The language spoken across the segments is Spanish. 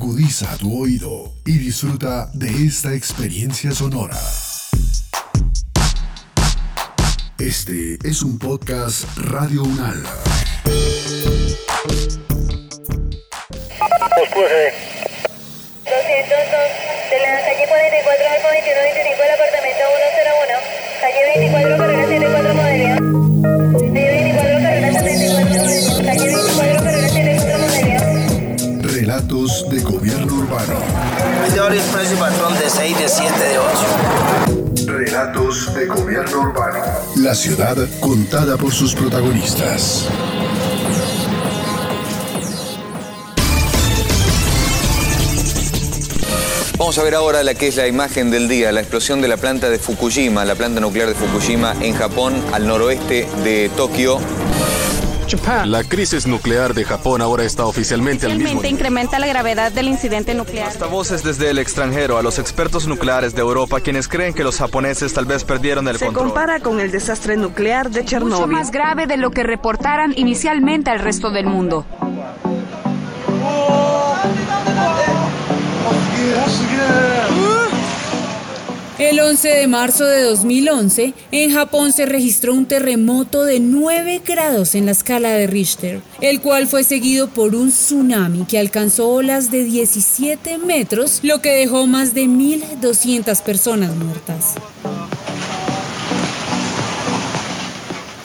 Agudiza tu oído y disfruta de esta experiencia sonora. Este es un podcast Radio Unal. de la calle 44 al 2125 del apartamento 101, calle 24 carrera 74 modelo. Relatos de gobierno urbano. Es precio y patrón de 6, de 7, de 8. Relatos de gobierno urbano. La ciudad contada por sus protagonistas. Vamos a ver ahora la que es la imagen del día, la explosión de la planta de Fukushima, la planta nuclear de Fukushima en Japón, al noroeste de Tokio. La crisis nuclear de Japón ahora está oficialmente al mismo nivel. incrementa la gravedad del incidente nuclear. Hasta voces desde el extranjero a los expertos nucleares de Europa quienes creen que los japoneses tal vez perdieron el Se control. compara con el desastre nuclear de mucho Chernóbil. más grave de lo que reportaran inicialmente al resto del mundo. El 11 de marzo de 2011, en Japón se registró un terremoto de 9 grados en la escala de Richter, el cual fue seguido por un tsunami que alcanzó olas de 17 metros, lo que dejó más de 1.200 personas muertas.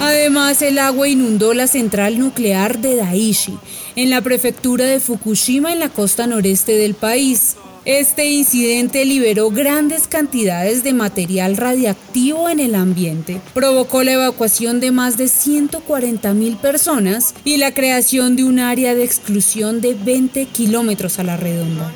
Además, el agua inundó la central nuclear de Daiichi, en la prefectura de Fukushima, en la costa noreste del país. Este incidente liberó grandes cantidades de material radiactivo en el ambiente, provocó la evacuación de más de 140 mil personas y la creación de un área de exclusión de 20 kilómetros a la redonda.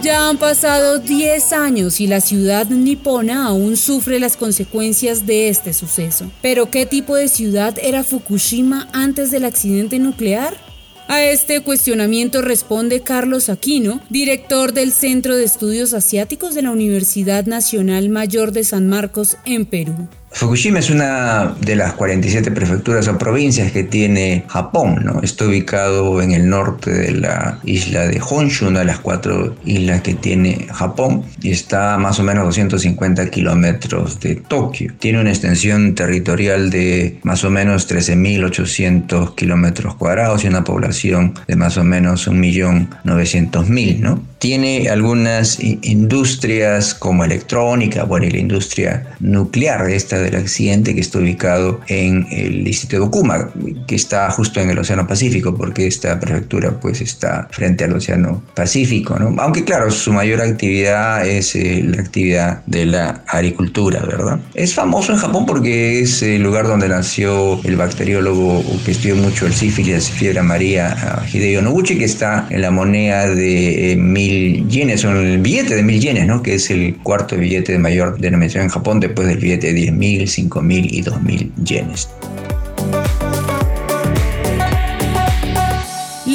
Ya han pasado 10 años y la ciudad nipona aún sufre las consecuencias de este suceso. Pero ¿qué tipo de ciudad era Fukushima antes del accidente nuclear? A este cuestionamiento responde Carlos Aquino, director del Centro de Estudios Asiáticos de la Universidad Nacional Mayor de San Marcos en Perú. Fukushima es una de las 47 prefecturas o provincias que tiene Japón, ¿no? Está ubicado en el norte de la isla de Honshu, una de las cuatro islas que tiene Japón, y está a más o menos 250 kilómetros de Tokio. Tiene una extensión territorial de más o menos 13.800 kilómetros cuadrados y una población de más o menos 1.900.000, ¿no? Tiene algunas industrias como electrónica, bueno, y la industria nuclear, esta del accidente que está ubicado en el distrito de Okuma, que está justo en el Océano Pacífico, porque esta prefectura pues está frente al Océano Pacífico, ¿no? Aunque claro, su mayor actividad es eh, la actividad de la agricultura, ¿verdad? Es famoso en Japón porque es el lugar donde nació el bacteriólogo que estudió mucho el sífilis, fiebre amarilla, Hideo Noguchi, que está en la moneda de eh, mil yenes, o el billete de mil yenes, ¿no? Que es el cuarto billete de mayor denominación en Japón después del billete de 10 mil, 5 mil y 2 mil yenes.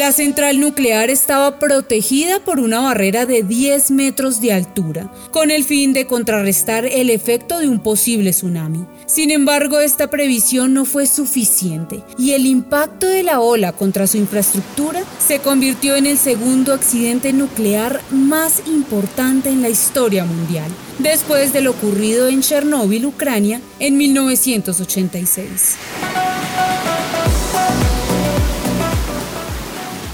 La central nuclear estaba protegida por una barrera de 10 metros de altura, con el fin de contrarrestar el efecto de un posible tsunami. Sin embargo, esta previsión no fue suficiente y el impacto de la ola contra su infraestructura se convirtió en el segundo accidente nuclear más importante en la historia mundial, después de lo ocurrido en Chernóbil, Ucrania, en 1986.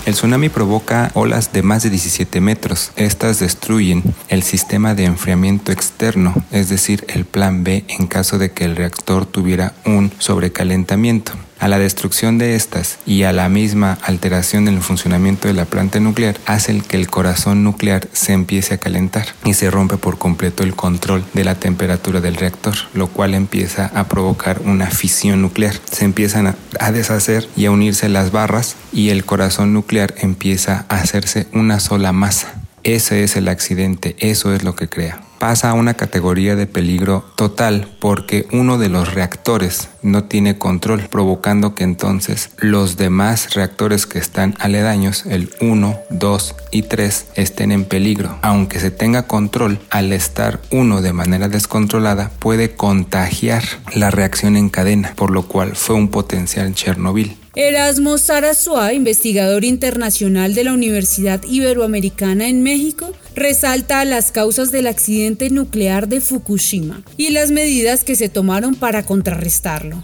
El tsunami provoca olas de más de 17 metros. Estas destruyen el sistema de enfriamiento externo, es decir, el plan B en caso de que el reactor tuviera un sobrecalentamiento. A la destrucción de estas y a la misma alteración en el funcionamiento de la planta nuclear hace que el corazón nuclear se empiece a calentar y se rompe por completo el control de la temperatura del reactor, lo cual empieza a provocar una fisión nuclear. Se empiezan a, deshacer y a unirse las barras y el corazón nuclear empieza a hacerse una sola masa. Ese es el accidente, eso es lo que crea. Pasa a una categoría de peligro total porque uno de los reactores no tiene control, provocando que entonces los demás reactores que están aledaños, el 1, 2 y 3, estén en peligro. Aunque se tenga control, al estar uno de manera descontrolada puede contagiar la reacción en cadena, por lo cual fue un potencial Chernobyl. Erasmo Sarasua, investigador internacional de la Universidad Iberoamericana en México, resalta las causas del accidente nuclear de Fukushima y las medidas que se tomaron para contrarrestarlo.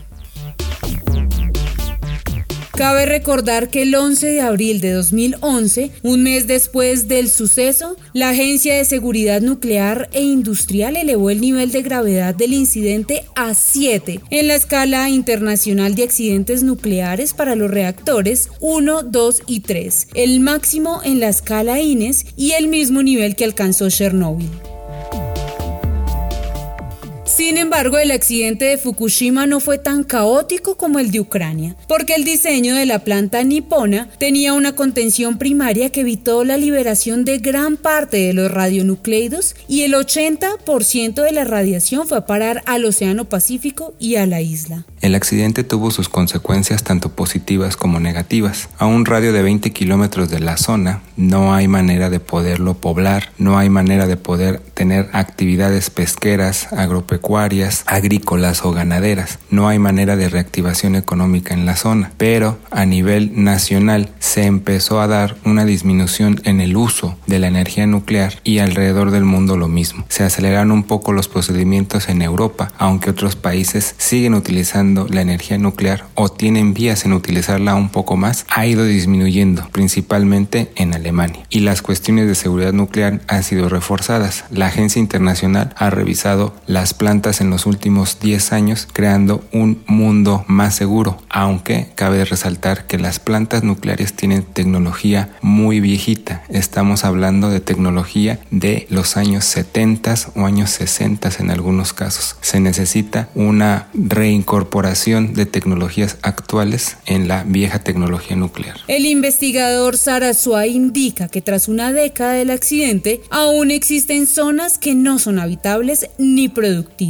Cabe recordar que el 11 de abril de 2011, un mes después del suceso, la Agencia de Seguridad Nuclear e Industrial elevó el nivel de gravedad del incidente a 7 en la escala internacional de accidentes nucleares para los reactores 1, 2 y 3, el máximo en la escala INES y el mismo nivel que alcanzó Chernobyl. Sin embargo, el accidente de Fukushima no fue tan caótico como el de Ucrania, porque el diseño de la planta nipona tenía una contención primaria que evitó la liberación de gran parte de los radionucleidos y el 80% de la radiación fue a parar al Océano Pacífico y a la isla. El accidente tuvo sus consecuencias tanto positivas como negativas. A un radio de 20 kilómetros de la zona no hay manera de poderlo poblar, no hay manera de poder tener actividades pesqueras, agropecuarias, agrícolas o ganaderas. No hay manera de reactivación económica en la zona, pero a nivel nacional se empezó a dar una disminución en el uso de la energía nuclear y alrededor del mundo lo mismo. Se aceleraron un poco los procedimientos en Europa, aunque otros países siguen utilizando la energía nuclear o tienen vías en utilizarla un poco más, ha ido disminuyendo, principalmente en Alemania. Y las cuestiones de seguridad nuclear han sido reforzadas. La Agencia Internacional ha revisado las plantas en los últimos 10 años creando un mundo más seguro, aunque cabe resaltar que las plantas nucleares tienen tecnología muy viejita. Estamos hablando de tecnología de los años 70 o años 60 en algunos casos. Se necesita una reincorporación de tecnologías actuales en la vieja tecnología nuclear. El investigador Sarasua indica que tras una década del accidente aún existen zonas que no son habitables ni productivas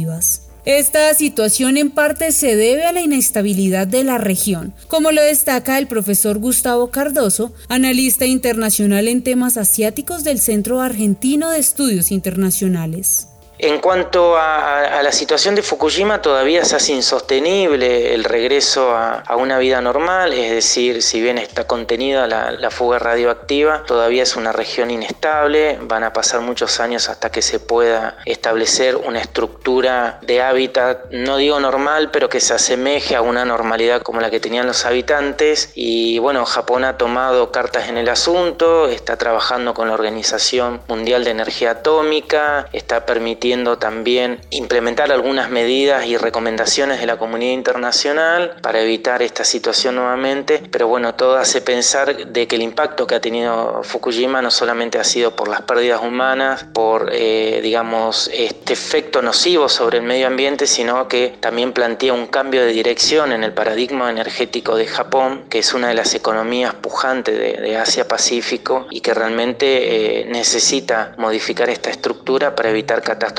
esta situación en parte se debe a la inestabilidad de la región, como lo destaca el profesor Gustavo Cardoso, analista internacional en temas asiáticos del Centro Argentino de Estudios Internacionales. En cuanto a, la situación de Fukushima, todavía se hace insostenible el regreso a, una vida normal, es decir, si bien está contenida la, fuga radioactiva, todavía es una región inestable, van a pasar muchos años hasta que se pueda establecer una estructura de hábitat, no digo normal, pero que se asemeje a una normalidad como la que tenían los habitantes. Y bueno, Japón ha tomado cartas en el asunto, está trabajando con la Organización Mundial de Energía Atómica, está permitiendo también implementar algunas medidas y recomendaciones de la comunidad internacional para evitar esta situación nuevamente, pero bueno, todo hace pensar de que el impacto que ha tenido Fukushima no solamente ha sido por las pérdidas humanas, por, eh, digamos, este efecto nocivo sobre el medio ambiente, sino que también plantea un cambio de dirección en el paradigma energético de Japón, que es una de las economías pujantes de, Asia-Pacífico y que realmente eh, necesita modificar esta estructura para evitar catástrofes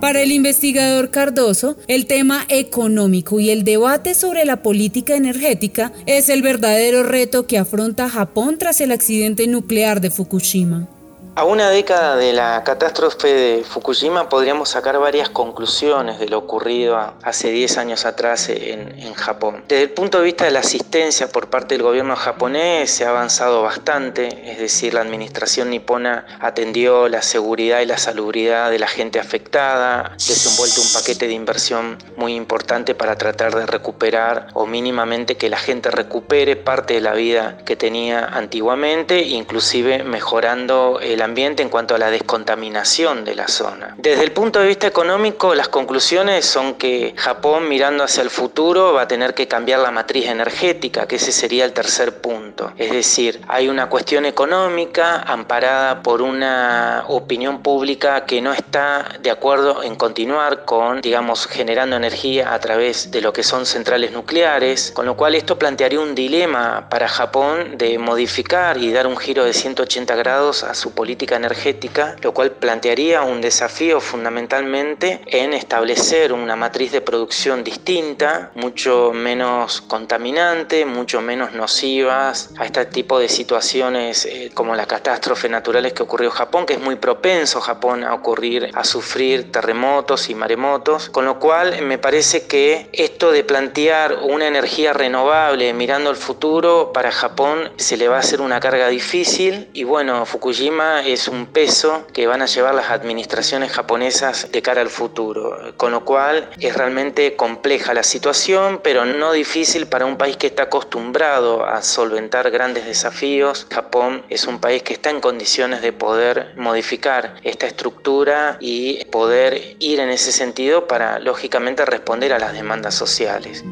Para el investigador Cardoso, el tema económico y el debate sobre la política energética es el verdadero reto que afronta Japón tras el accidente nuclear de Fukushima. A una década de la catástrofe de Fukushima podríamos sacar varias conclusiones de lo ocurrido hace 10 años atrás en, Japón. Desde el punto de vista de la asistencia por parte del gobierno japonés se ha avanzado bastante, es decir, la administración nipona atendió la seguridad y la salubridad de la gente afectada, desenvuelto un paquete de inversión muy importante para tratar de recuperar o mínimamente que la gente recupere parte de la vida que tenía antiguamente, inclusive mejorando el ambiente en cuanto a la descontaminación de la zona. Desde el punto de vista económico, las conclusiones son que Japón, mirando hacia el futuro, va a tener que cambiar la matriz energética, que ese sería el tercer punto. Es decir, hay una cuestión económica amparada por una opinión pública que no está de acuerdo en continuar con, digamos, generando energía a través de lo que son centrales nucleares, con lo cual esto plantearía un dilema para Japón de modificar y dar un giro de 180 grados a su política política energética, lo cual plantearía un desafío fundamentalmente en establecer una matriz de producción distinta, mucho menos contaminante, mucho menos nocivas a este tipo de situaciones eh, como las catástrofes naturales que ocurrió en Japón, que es muy propenso Japón a ocurrir, a sufrir terremotos y maremotos, con lo cual me parece que esto de plantear una energía renovable mirando al futuro para Japón se le va a hacer una carga difícil. Y bueno, Fukushima es un peso que van a llevar las administraciones japonesas de cara al futuro, con lo cual es realmente compleja la situación, pero no difícil para un país que está acostumbrado a solventar grandes desafíos. Japón es un país que está en condiciones de poder modificar esta estructura y poder ir en ese sentido para lógicamente responder a las demandas sociales.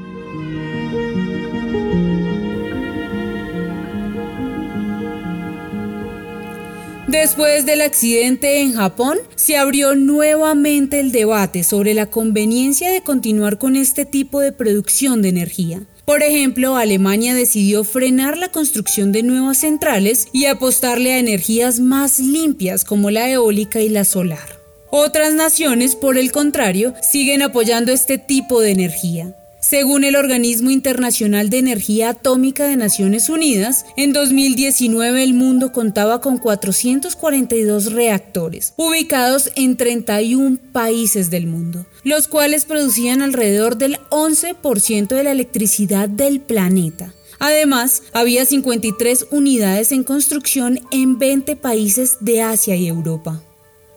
Después del accidente en Japón, se abrió nuevamente el debate sobre la conveniencia de continuar con este tipo de producción de energía. Por ejemplo, Alemania decidió frenar la construcción de nuevas centrales y apostarle a energías más limpias como la eólica y la solar. Otras naciones, por el contrario, siguen apoyando este tipo de energía. Según el Organismo Internacional de Energía Atómica de Naciones Unidas, en 2019 el mundo contaba con 442 reactores, ubicados en 31 países del mundo, los cuales producían alrededor del 11% de la electricidad del planeta. Además, había 53 unidades en construcción en 20 países de Asia y Europa.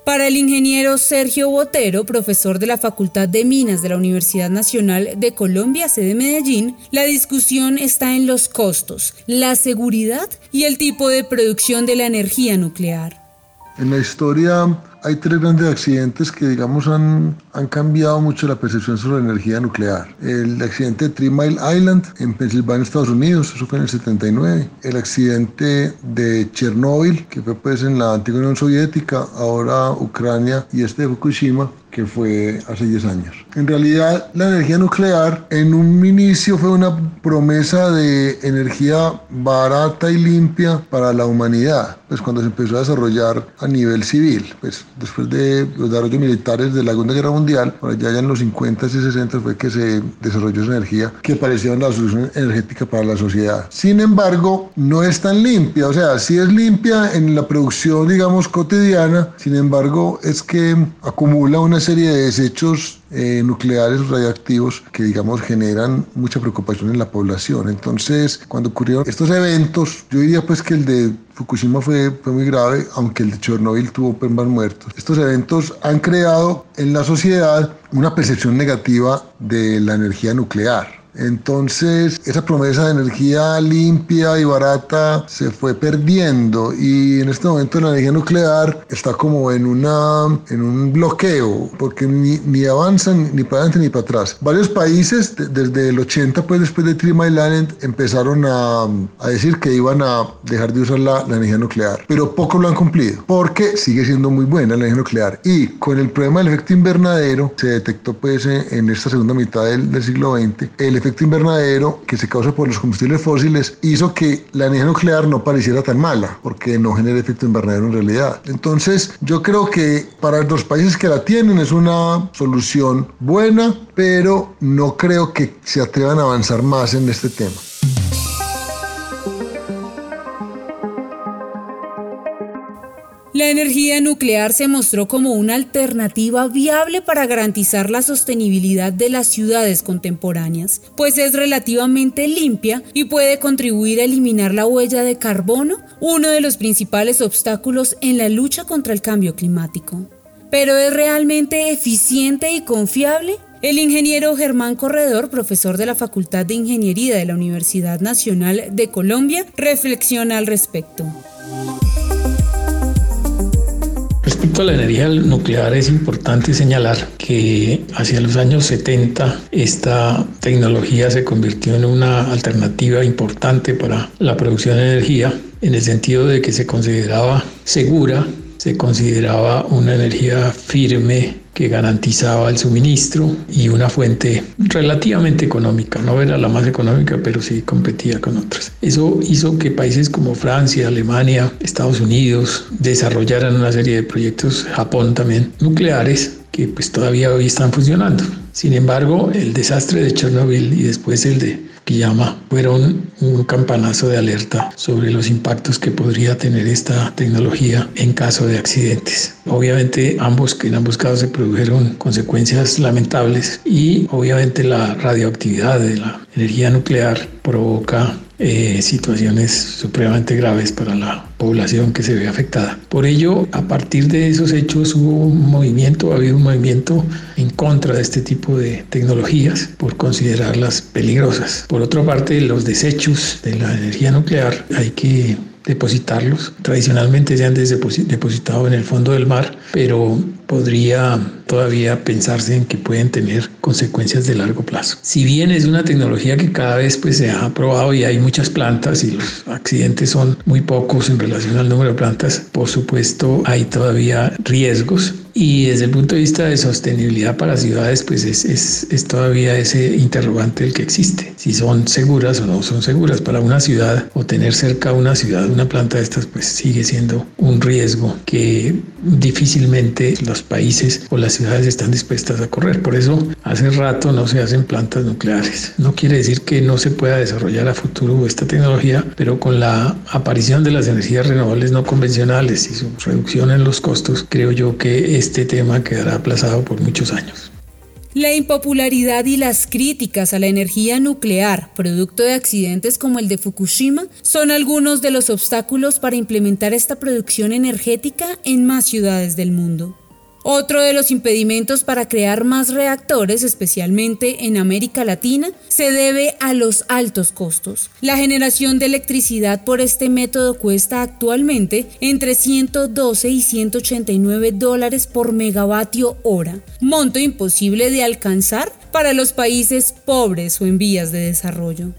Para el ingeniero Sergio Botero, profesor de la Facultad de Minas de la Universidad Nacional de Colombia, sede Medellín, la discusión está en los costos, la seguridad y el tipo de producción de la energía nuclear. En la historia hay tres grandes accidentes que, digamos, han, han cambiado mucho la percepción sobre la energía nuclear. El accidente de Three Mile Island en Pensilvania, Estados Unidos, eso fue en el 79. El accidente de Chernóbil, que fue pues en la antigua Unión Soviética, ahora Ucrania, y este de Fukushima, que fue hace 10 años. En realidad, la energía nuclear en un inicio fue una promesa de energía barata y limpia para la humanidad, pues cuando se empezó a desarrollar a nivel civil, pues después de los desarrollos militares de la Segunda Guerra Mundial, por allá en los 50 y 60 fue que se desarrolló esa energía que parecía una solución energética para la sociedad. Sin embargo, no es tan limpia, o sea, sí es limpia en la producción, digamos, cotidiana, sin embargo, es que acumula una serie de desechos eh, nucleares radioactivos que, digamos, generan mucha preocupación en la población. Entonces, cuando ocurrieron estos eventos, yo diría pues que el de Fukushima fue, fue muy grave, aunque el de Chernobyl tuvo pues, más muertos. Estos eventos han creado en la sociedad una percepción negativa de la energía nuclear. Entonces, esa promesa de energía limpia y barata se fue perdiendo y en este momento la energía nuclear está como en, una, en un bloqueo porque ni, avanzan ni para adelante ni para atrás. Varios países desde el 80, pues después de Three Mile Island, empezaron a, a, decir que iban a dejar de usar la, energía nuclear, pero pocos lo han cumplido porque sigue siendo muy buena la energía nuclear y con el problema del efecto invernadero se detectó pues en esta segunda mitad del, del siglo XX el efecto invernadero que se causa por los combustibles fósiles hizo que la energía nuclear no pareciera tan mala, porque no genera efecto invernadero en realidad. Entonces, yo creo que para los países que la tienen es una solución buena, pero no creo que se atrevan a avanzar más en este tema. La energía nuclear se mostró como una alternativa viable para garantizar la sostenibilidad de las ciudades contemporáneas, pues es relativamente limpia y puede contribuir a eliminar la huella de carbono, uno de los principales obstáculos en la lucha contra el cambio climático. ¿Pero es realmente eficiente y confiable? El ingeniero Germán Corredor, profesor de la Facultad de Ingeniería de la Universidad Nacional de Colombia, reflexiona al respecto. A la energía nuclear es importante señalar que hacia los años 70 esta tecnología se convirtió en una alternativa importante para la producción de energía en el sentido de que se consideraba segura se consideraba una energía firme que garantizaba el suministro y una fuente relativamente económica. No era la más económica, pero sí competía con otras. Eso hizo que países como Francia, Alemania, Estados Unidos desarrollaran una serie de proyectos, Japón también, nucleares, que pues todavía hoy están funcionando. Sin embargo, el desastre de Chernobyl y después el de Kiyama fueron un campanazo de alerta sobre los impactos que podría tener esta tecnología en caso de accidentes. Obviamente ambos que en ambos casos se produjeron consecuencias lamentables y obviamente la radioactividad de la energía nuclear provoca eh, situaciones supremamente graves para la población que se ve afectada. Por ello, a partir de esos hechos hubo un movimiento, ha habido un movimiento en contra de este tipo de tecnologías por considerarlas peligrosas. Por otra parte, los desechos de la energía nuclear hay que depositarlos. Tradicionalmente se han depositado en el fondo del mar, pero podría todavía pensarse en que pueden tener consecuencias de largo plazo. Si bien es una tecnología que cada vez pues, se ha probado y hay muchas plantas y los accidentes son muy pocos en relación al número de plantas, por supuesto hay todavía riesgos y desde el punto de vista de sostenibilidad para ciudades, pues es, es, es, todavía ese interrogante el que existe. Si son seguras o no son seguras para una ciudad o tener cerca una ciudad, una planta de estas, pues sigue siendo un riesgo que difícilmente los países o las ciudades están dispuestas a correr. Por eso hace rato no se hacen plantas nucleares. No quiere decir que no se pueda desarrollar a futuro esta tecnología, pero con la aparición de las energías renovables no convencionales y su reducción en los costos, creo yo que este tema quedará aplazado por muchos años. La impopularidad y las críticas a la energía nuclear, producto de accidentes como el de Fukushima, son algunos de los obstáculos para implementar esta producción energética en más ciudades del mundo. Otro de los impedimentos para crear más reactores, especialmente en América Latina, se debe a los altos costos. La generación de electricidad por este método cuesta actualmente entre 112 y 189 dólares por megavatio hora, monto imposible de alcanzar para los países pobres o en vías de desarrollo.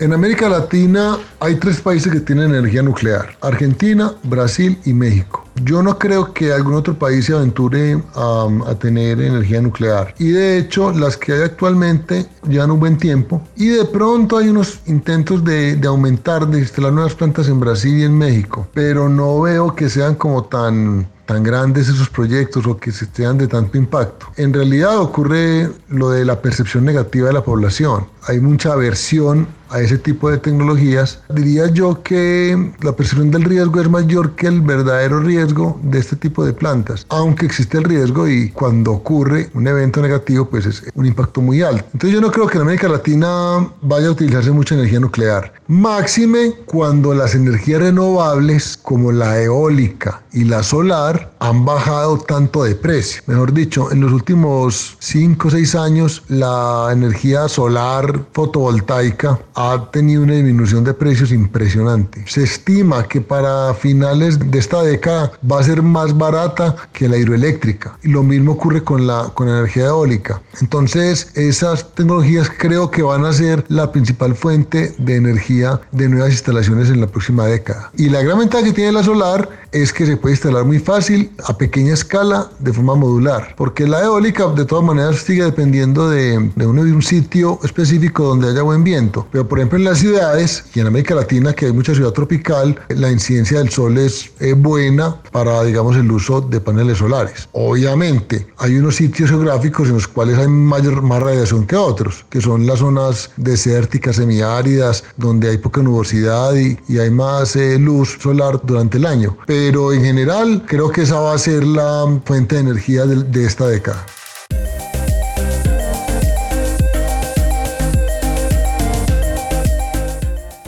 En América Latina hay tres países que tienen energía nuclear, Argentina, Brasil y México. Yo no creo que algún otro país se aventure a, tener energía nuclear. Y de hecho, las que hay actualmente llevan un buen tiempo. Y de pronto hay unos intentos de, de aumentar, de instalar nuevas plantas en Brasil y en México. Pero no veo que sean como tan tan grandes esos proyectos o que sean de tanto impacto. En realidad ocurre lo de la percepción negativa de la población. Hay mucha aversión a ese tipo de tecnologías. Diría yo que la percepción del riesgo es mayor que el verdadero riesgo de este tipo de plantas, aunque existe el riesgo y cuando ocurre un evento negativo pues es un impacto muy alto. Entonces yo no creo que en América Latina vaya a utilizarse mucha energía nuclear. Máxime cuando las energías renovables como la eólica y la solar han bajado tanto de precio. Mejor dicho, en los últimos 5 o 6 años la energía solar fotovoltaica ha tenido una disminución de precios impresionante. Se estima que para finales de esta década va a ser más barata que la hidroeléctrica. Y lo mismo ocurre con la, con la energía eólica. Entonces, esas tecnologías creo que van a ser la principal fuente de energía de nuevas instalaciones en la próxima década. Y la gran ventaja que tiene la solar es que se puede instalar muy fácil, a pequeña escala, de forma modular. Porque la eólica, de todas maneras, sigue dependiendo de, de, uno, de un sitio específico donde haya buen viento. Pero, por ejemplo, en las ciudades y en América Latina, que hay mucha ciudad tropical, la incidencia del sol es buena para, digamos, el uso de paneles solares. Obviamente, hay unos sitios geográficos en los cuales hay mayor, más radiación que otros, que son las zonas desérticas, semiáridas, donde hay poca nubosidad y, y hay más eh, luz solar durante el año. Pero pero en general creo que esa va a ser la fuente de energía de, esta década.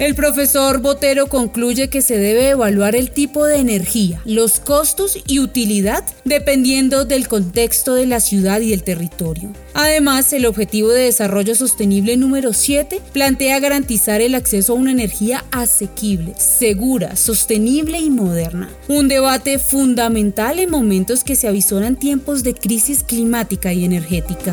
El profesor Botero concluye que se debe evaluar el tipo de energía, los costos y utilidad dependiendo del contexto de la ciudad y el territorio. Además, el Objetivo de Desarrollo Sostenible número 7 plantea garantizar el acceso a una energía asequible, segura, sostenible y moderna. Un debate fundamental en momentos que se avisoran tiempos de crisis climática y energética.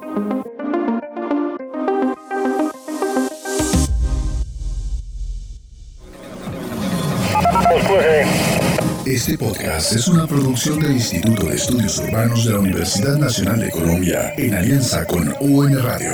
Este podcast es una producción del Instituto de Estudios Urbanos de la Universidad Nacional de Colombia en alianza con UN Radio.